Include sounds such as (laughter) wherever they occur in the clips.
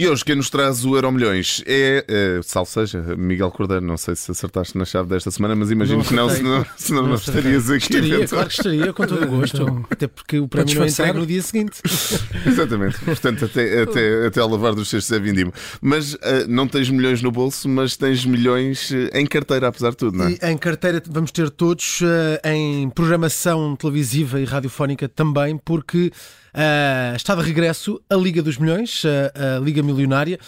E hoje quem nos traz o Euro Milhões é, é sal seja, Miguel Cordeiro. Não sei se acertaste na chave desta semana, mas imagino Não que não, senão, (laughs) senão não, Não estarias aqui. Estaria, claro que estaria, com todo o gosto. (laughs) Até porque o prémio não entregue no dia seguinte. (laughs) Exatamente. Portanto, até, até, até ao lavar dos cestos é vindimo. Mas ah, não tens milhões no bolso, mas tens milhões eh, em carteira, apesar de tudo, não é? E em carteira vamos ter todos eh, em programação televisiva e radiofónica também, porque eh, está de regresso a Liga dos Milhões, eh, a Liga Milionária.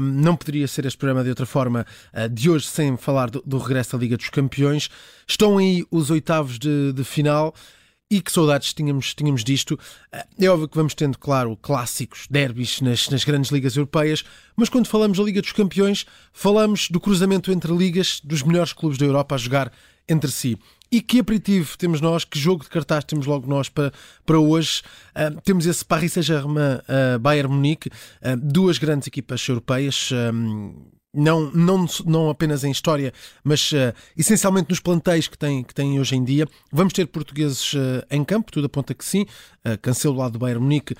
Não poderia ser este programa de outra forma eh, de hoje sem falar do, regresso da Liga dos Campeões. Estão aí os oitavos de, de final. E que saudades tínhamos, tínhamos disto. É óbvio que vamos tendo, claro, clássicos, derbys nas, nas grandes ligas europeias, mas quando falamos da Liga dos Campeões, falamos do cruzamento entre ligas dos melhores clubes da Europa a jogar entre si. E que aperitivo temos nós, que jogo de cartaz temos logo nós para, para hoje? Ah, temos esse Paris Saint-Germain, ah, Bayern Munique, ah, duas grandes equipas europeias. Não, não, não apenas em história, mas uh, essencialmente nos plantéis que têm, que têm hoje em dia. Vamos ter portugueses uh, em campo, tudo aponta que sim. Uh, Cancelo lado do Bayern Munique.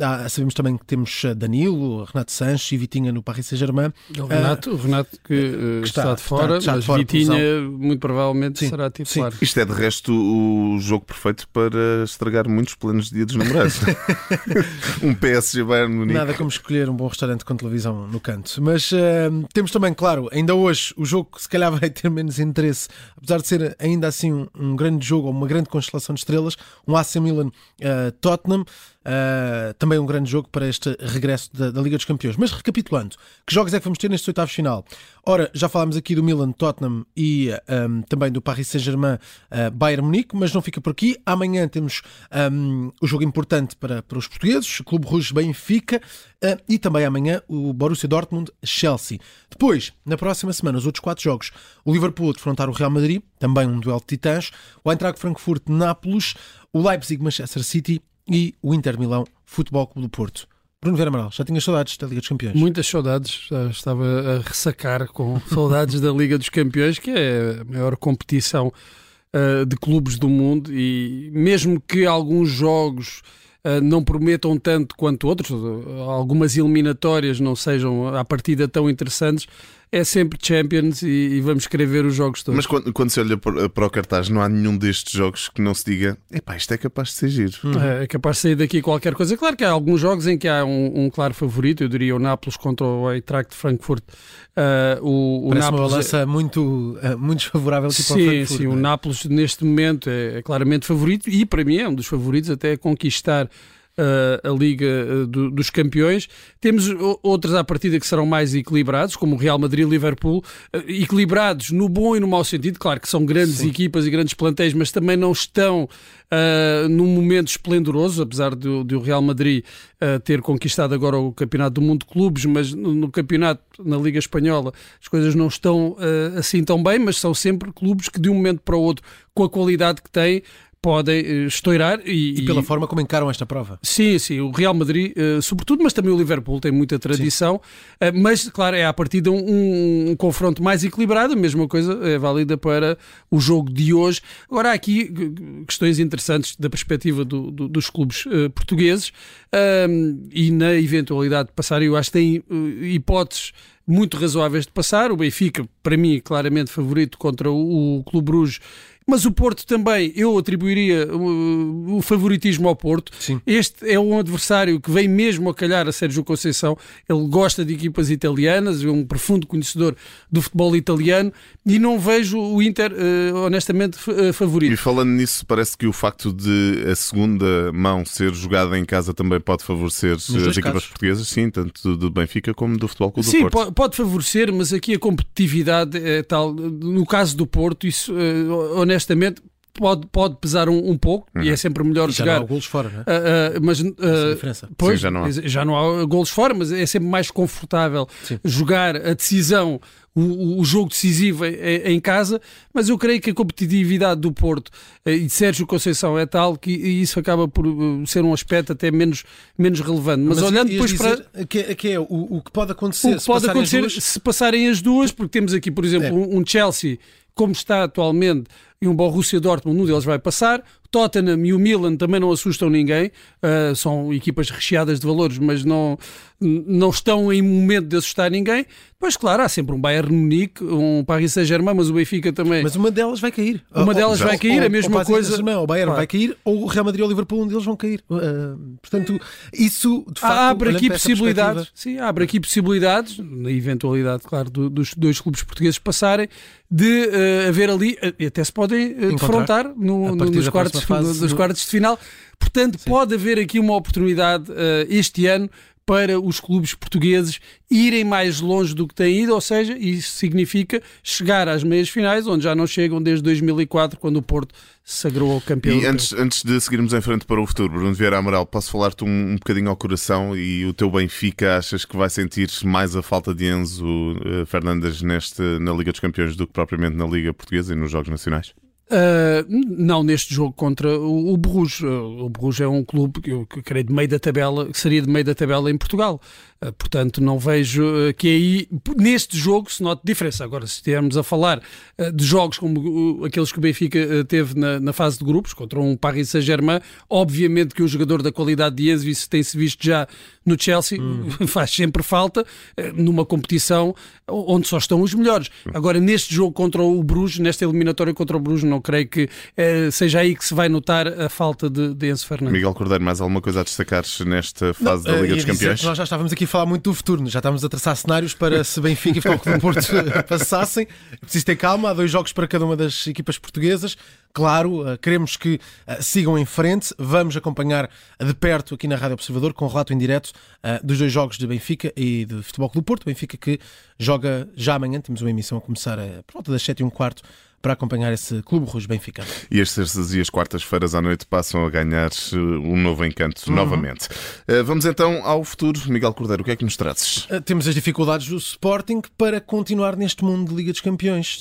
há- sabemos também que temos uh, Danilo, Renato Sanches e Vitinha no Paris Saint-Germain. O Renato, o Renato que, que está, está- de fora, está- está de mas fora, Vitinha muito provavelmente Sim, será titular. Isto é de resto o jogo perfeito para estragar muitos planos de dia dos namorados. (laughs) um PSG Bayern Munique. Nada como escolher um bom restaurante com televisão no canto. Mas temos também, claro, ainda hoje o jogo que se calhar (laughs) vai ter menos interesse, apesar de ser ainda assim um, um grande jogo, uma grande constelação de estrelas, um AC Milan eh, Eh, também um grande jogo para este regresso da, da Liga dos Campeões. Mas recapitulando, que jogos é que vamos ter nestes oitavos de final? Ora, já falámos aqui do Milan, Tottenham e eh, um, também do Paris Saint-Germain, eh, Bayern Munique, mas não fica por aqui. Amanhã temos um, o jogo importante para, para os portugueses, Clube Rouge Benfica, eh, e também amanhã o Borussia Dortmund Chelsea. Depois, na próxima semana, os outros quatro jogos, o Liverpool defrontar o Real Madrid, também um duelo de titãs, o Eintracht Frankfurt Nápoles, o Leipzig Manchester City e o Inter Milão Futebol Clube do Porto. Bruno Vera Amaral, já tinhas saudades da Liga dos Campeões? Muitas saudades, já estava a ressacar com (laughs) saudades da Liga dos Campeões, que é a maior competição ah, de clubes do mundo e mesmo que alguns jogos ah, não prometam tanto quanto outros, algumas eliminatórias não sejam à partida tão interessantes, é sempre Champions e, e vamos querer ver os jogos todos. Mas quando, quando se olha para o cartaz, não há nenhum destes jogos que não se diga epá, isto é capaz de ser giro. É capaz de sair daqui qualquer coisa. Claro que há alguns jogos em que há um, um claro favorito, eu diria o Nápoles contra o Eintracht de Frankfurt. Ah, o o Parece uma Nápoles é- balança muito, eh, muito desfavorável tipo ao Sim, Frankfurt, sim, não o é? Nápoles neste momento é, é claramente favorito e para mim é um dos favoritos até a conquistar ah, a Liga ah, do- dos Campeões. Temos o- outros à partida que serão mais equilibrados, como o Real Madrid e o Liverpool, ah, equilibrados no bom e no mau sentido. Claro que são grandes Sim. equipas e grandes plantéis, mas também não estão ah, num momento esplendoroso, apesar de, de o Real Madrid ah, ter conquistado agora o Campeonato do Mundo de Clubes, mas no, no campeonato, na Liga Espanhola, as coisas não estão ah, assim tão bem, mas são sempre clubes que de um momento para o outro, com a qualidade que têm, podem eh, estourar e, E pela forma como encaram esta prova. Sim, sim, o Real Madrid, eh, sobretudo, mas também o Liverpool tem muita tradição. Eh, mas, claro, é à partida um, um- um confronto mais equilibrado. A mesma coisa é válida para o jogo de hoje. Agora, há aqui questões interessantes da perspectiva do- do- dos clubes portugueses Ahm, e na eventualidade de passar, eu acho que tem hipóteses muito razoáveis de passar. O Benfica, para mim, claramente favorito contra o, o Clube Bruges. Mas o Porto também, eu atribuiria uh, o favoritismo ao Porto. Sim. Este é um adversário que vem mesmo a calhar a Sérgio Conceição. Ele gosta de equipas italianas, é um profundo conhecedor do futebol italiano e não vejo o Inter, uh, honestamente, uh, E favorito. falando nisso, parece que o facto de a segunda mão ser jogada em casa também pode favorecer as equipas casos. portuguesas, sim, tanto do Benfica como do Futebol Clube do Sim, Porto. po- pode favorecer, mas aqui a competitividade é tal. No caso do Porto, isso, uh, honestamente, pode, pode pesar um, um pouco e é sempre melhor E já não há jogar. golos fora, não é? Uh, uh, mas uh, é diferença. Pois, Sim, já não há. já não há golos fora, mas é sempre mais confortável Sim. jogar a decisão, o, o- jogo decisivo em, em casa. Mas eu creio que a competitividade do Porto eh, e de Sérgio Conceição é tal que isso acaba por eh, ser um aspecto até menos, menos relevante. Mas, olhando ias depois para. que, que é o, o que pode acontecer O que se pode passarem as acontecer duas? se passarem as duas, porque temos aqui, por exemplo, É. um Chelsea como está atualmente e um Borussia Dortmund, um deles vai passar, Tottenham e o Milan também não assustam ninguém, uh, são equipas recheadas de valores, mas não, não estão em momento de assustar ninguém. Pois claro, há sempre um Bayern Munique, um Paris Saint-Germain, mas o Benfica também. Mas uma delas vai cair. Uma delas vai cair, ou, a mesma ou coisa. O Bayern claro. vai cair, ou o Real Madrid ou o Liverpool, um deles vão cair. Uh, portanto, isso de facto. Abre aqui possibilidades. Sim, abre aqui possibilidades, na eventualidade, claro, do, dos dois clubes portugueses passarem, de uh, haver ali, uh, até se podem uh, defrontar no, no, nos, quartos, fase, nos quartos de final. Portanto, Sim. pode haver aqui uma oportunidade este ano para os clubes portugueses irem mais longe do que têm ido, ou seja, isso significa chegar às meias finais, onde já não chegam desde 2004, quando o Porto se sagrou ao campeão. E antes, antes de seguirmos em frente para o futuro, Bruno Vieira Amaral, posso falar-te um, um bocadinho ao coração e o teu Benfica achas que vai sentir mais a falta de Enzo uh, Fernandes neste, na Liga dos Campeões do que propriamente na Liga Portuguesa e nos Jogos Nacionais? Uh, não neste jogo contra o, o Bruges. Uh, o Bruges é um clube que eu creio de meio da tabela, que seria de meio da tabela em Portugal. Uh, portanto, não vejo que aí, neste jogo, se note diferença. Agora, se estivermos a falar de jogos como aqueles que o Benfica teve na, na, fase de grupos, contra um Paris Saint-Germain, obviamente que um jogador da qualidade de Enzo, isso tem-se visto já no Chelsea, hum. (laughs) faz sempre falta numa competição onde só estão os melhores. Agora, neste jogo contra o Bruges, nesta eliminatória contra o Bruges, não creio que eh, seja aí que se vai notar a falta de, de Enzo Fernandes. Miguel Cordeiro, mais alguma coisa a destacar nesta fase não, da Liga dos Campeões? Nós já estávamos aqui falar muito do futuro, já estávamos a traçar cenários para se Benfica e Futebol Clube Porto (laughs) passassem. Preciso ter calma, há dois jogos para cada uma das equipas portuguesas. Claro, eh, queremos que uh, sigam em frente. Vamos acompanhar de perto aqui na Rádio Observador com relato em direto uh, dos dois jogos de Benfica e de Futebol Clube Porto. Benfica que joga já amanhã, temos uma emissão a começar por volta das 7 e um quarto para acompanhar esse Clube Rouge Benfica. E as terças e as quartas-feiras à noite passam a ganhar uh, um novo encanto uhum. novamente. Uh, vamos então ao futuro. Miguel Cordeiro, o que é que nos trazes? Uh, temos as dificuldades do Sporting para continuar neste mundo de Liga dos Campeões.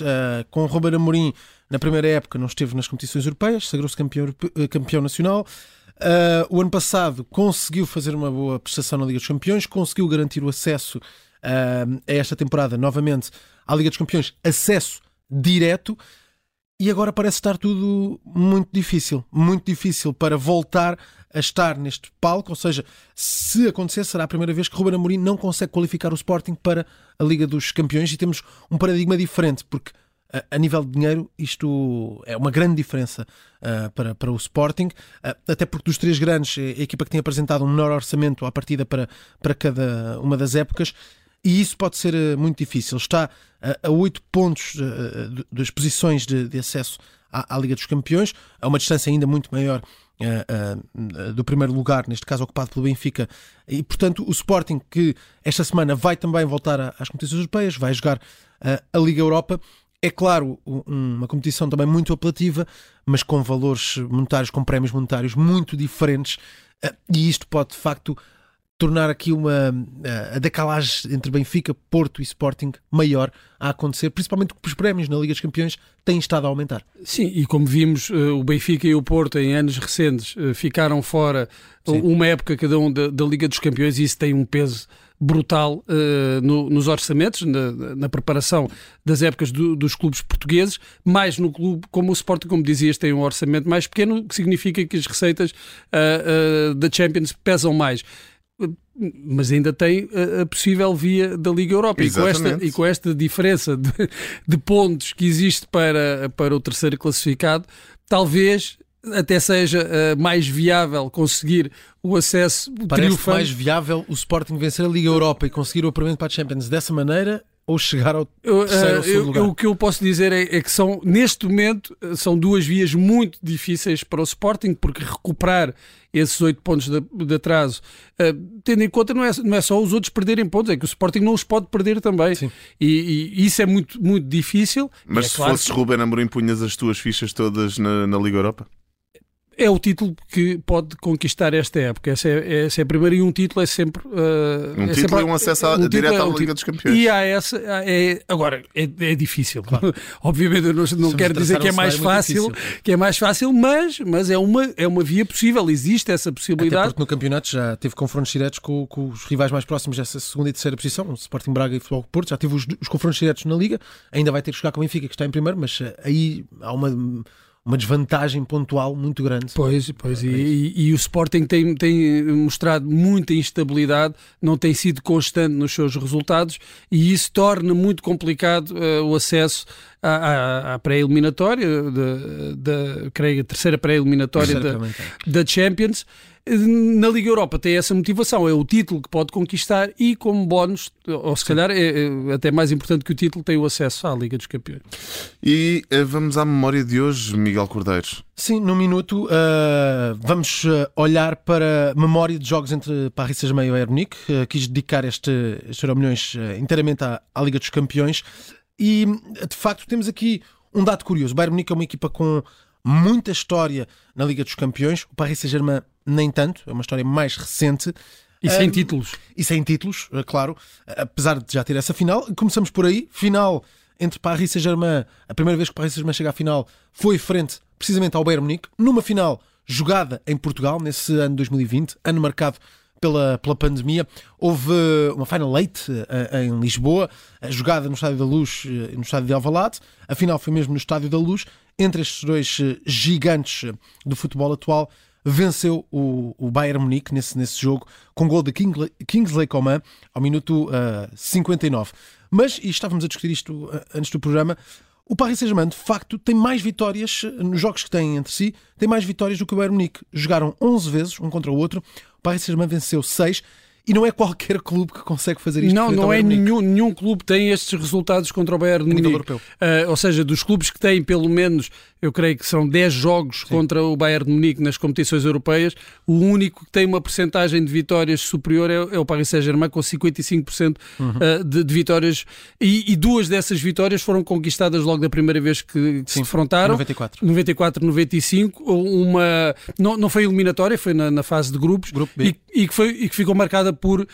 com Ruben Amorim, na primeira época, não esteve nas competições europeias, sagrou-se campeão, campeão nacional. Uh, o ano passado conseguiu fazer uma boa prestação na Liga dos Campeões, conseguiu garantir o acesso uh, a esta temporada novamente à Liga dos Campeões, acesso direto e agora parece estar tudo muito difícil, muito difícil para voltar a estar neste palco, ou seja, se acontecer será a primeira vez que Ruben Amorim não consegue qualificar o Sporting para a Liga dos Campeões. E temos um paradigma diferente, porque a, nível de dinheiro isto é uma grande diferença uh, para, para o Sporting, uh, até porque dos três grandes, é a equipa que tem apresentado um menor orçamento à partida para, para cada uma das épocas, e isso pode ser uh, muito difícil. Está a oito pontos uh, das posições de, de acesso à, à, Liga dos Campeões, a uma distância ainda muito maior do primeiro lugar, neste caso ocupado pelo Benfica, e portanto o Sporting, que esta semana vai também voltar às competições europeias, vai jogar a Liga Europa. É claro, uma competição também muito apelativa, mas com valores monetários, com prémios monetários muito diferentes, e isto pode de facto tornar aqui uma a decalagem entre Benfica, Porto e Sporting maior a acontecer, principalmente porque os prémios na Liga dos Campeões têm estado a aumentar. Sim, e como vimos, eh, o Benfica e o Porto em anos recentes eh, ficaram fora Sim. uma época cada um da, da, Liga dos Campeões e isso tem um peso brutal uh, no, nos orçamentos, na, na, preparação das épocas do, dos clubes portugueses, mais no clube como o Sporting, como dizias, tem um orçamento mais pequeno, o que significa que as receitas uh, uh, da Champions pesam mais mas ainda tem a, possível via da Liga Europa. E com, esta, e com esta diferença de, de, pontos que existe para, para o terceiro classificado, talvez até seja uh, mais viável conseguir o acesso Parece mais viável o Sporting vencer a Liga Europa e conseguir o apuramento para a Champions dessa maneira ou chegar ao terceiro ou segundo lugar? o que eu posso dizer é, é, que são, neste momento, são duas vias muito difíceis para o Sporting, porque recuperar esses oito pontos de, de atraso, uh, tendo em conta, não é, não é só os outros perderem pontos, é que o Sporting não os pode perder também. E, e, isso é muito, muito difícil. Mas é se claro fosses que... Ruben Amorim, punhas as tuas fichas todas na, na Liga Europa? É o título que pode conquistar esta época. Essa é, essa é a primeira e um título é sempre. Uh, um é título sempre, e um acesso um direto é, à Liga dos Campeões. E há essa. É, agora, é, é difícil. Claro. (laughs) Obviamente, eu não, não quero dizer que é mais fácil, que é mais fácil, mas, mas é, uma, é uma via possível. Existe essa possibilidade. Até porque no campeonato já teve confrontos diretos com, com os rivais mais próximos dessa segunda e terceira posição, o Sporting Braga e o Futebol Porto. Já teve os, os confrontos diretos na Liga. Ainda vai ter que jogar com o Benfica, que está em primeiro, mas aí há uma uma desvantagem pontual muito grande. Pois, pois, e, e, e, o Sporting tem, tem mostrado muita instabilidade, não tem sido constante nos seus resultados e isso torna muito complicado uh, o acesso à, à, à pré-eliminatória, da, creio, a terceira pré-eliminatória da, da Champions na Liga Europa tem essa motivação, é o título que pode conquistar e como bónus, ou se calhar é, é até mais importante que o título, tem o acesso à Liga dos Campeões. E uh, vamos à memória de hoje, Miguel Cordeiros. Sim, no minuto uh, vamos eh, olhar para a memória de jogos entre Paris Saint-Germain e Bayern Munique. Uh, quis dedicar este, este Euromilhões uh, inteiramente à, à Liga dos Campeões e de facto temos aqui um dado curioso. O Bayern Munique é uma equipa com muita história na Liga dos Campeões. O Paris Saint-Germain nem tanto, é uma história mais recente. E sem um, títulos. E sem títulos, é claro, apesar de já ter essa final. Começamos por aí, final entre Paris Saint-Germain, a primeira vez que o Paris Saint-Germain chega à final foi frente precisamente ao Bayern Munique, numa final jogada em Portugal, nesse ano 2020, ano marcado pela, pela pandemia. Houve uma Final late uh, em Lisboa, jogada no Estádio da Luz e uh, no Estádio de Alvalade. A final foi mesmo no Estádio da Luz. Entre estes dois gigantes do futebol atual, venceu o, o Bayern Munique nesse, nesse jogo com gol de King, Kingsley Coman ao minuto uh, 59. Mas, e estávamos a discutir isto antes do programa, o Paris Saint-Germain, de facto, tem mais vitórias nos jogos que têm entre si, tem mais vitórias do que o Bayern Munique. Jogaram 11 vezes, um contra o outro. Paris Saint-Germain venceu 6 e não é qualquer clube que consegue fazer isto. Não, não é nenhum, nenhum clube tem estes resultados contra o Bayern Munique. Uh, ou seja, dos clubes que têm pelo menos, eu creio que são 10 jogos Sim. contra o Bayern Munique nas competições europeias, o único que tem uma percentagem de vitórias superior é, é o Paris Saint-Germain com 55% uhum. uh, de, de, vitórias e, e, duas dessas vitórias foram conquistadas logo da primeira vez que, que Sim, se defrontaram. 94. 94, 95. Uma, não, não foi eliminatória, foi na, na fase de grupos Grupo e, e, que foi, e que ficou marcada por uh,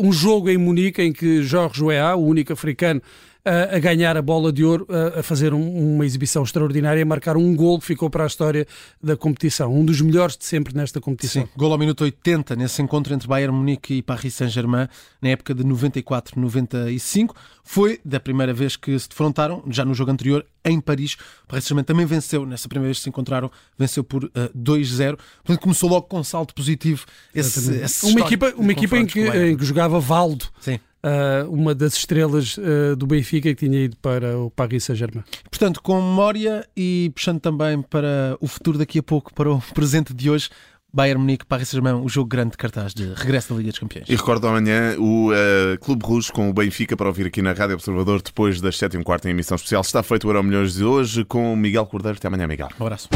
um jogo em Munique em que Jorge Weah, o único africano a ganhar a bola de ouro, a fazer uma exibição extraordinária, a marcar um gol que ficou para a história da competição. Um dos melhores de sempre nesta competição. Sim, gol ao minuto 80 nesse encontro entre Bayern Munique e Paris Saint-Germain, na época de 94-95. Foi da primeira vez que se defrontaram, já no jogo anterior, em Paris. O Paris Saint-Germain também venceu, nessa primeira vez que se encontraram, venceu por uh, 2-0. Portanto, começou logo com um salto positivo. Esse, esse uma equipa, uma equipa em que, em que jogava Valdo. Sim uh, uma das estrelas uh, do Benfica que tinha ido para o Paris Saint-Germain. Portanto, com memória e puxando também para o futuro daqui a pouco, para o (laughs) presente de hoje, Bayern Munique, Paris Saint-Germain, o jogo grande de cartaz de regresso da Liga dos Campeões. E recordo amanhã o uh, Clube Rouge com o Benfica para ouvir aqui na Rádio Observador depois das 7 e um quarto em emissão especial. Está feito o Euro Milhões de hoje com o Miguel Cordeiro. Até amanhã, Miguel. Um abraço.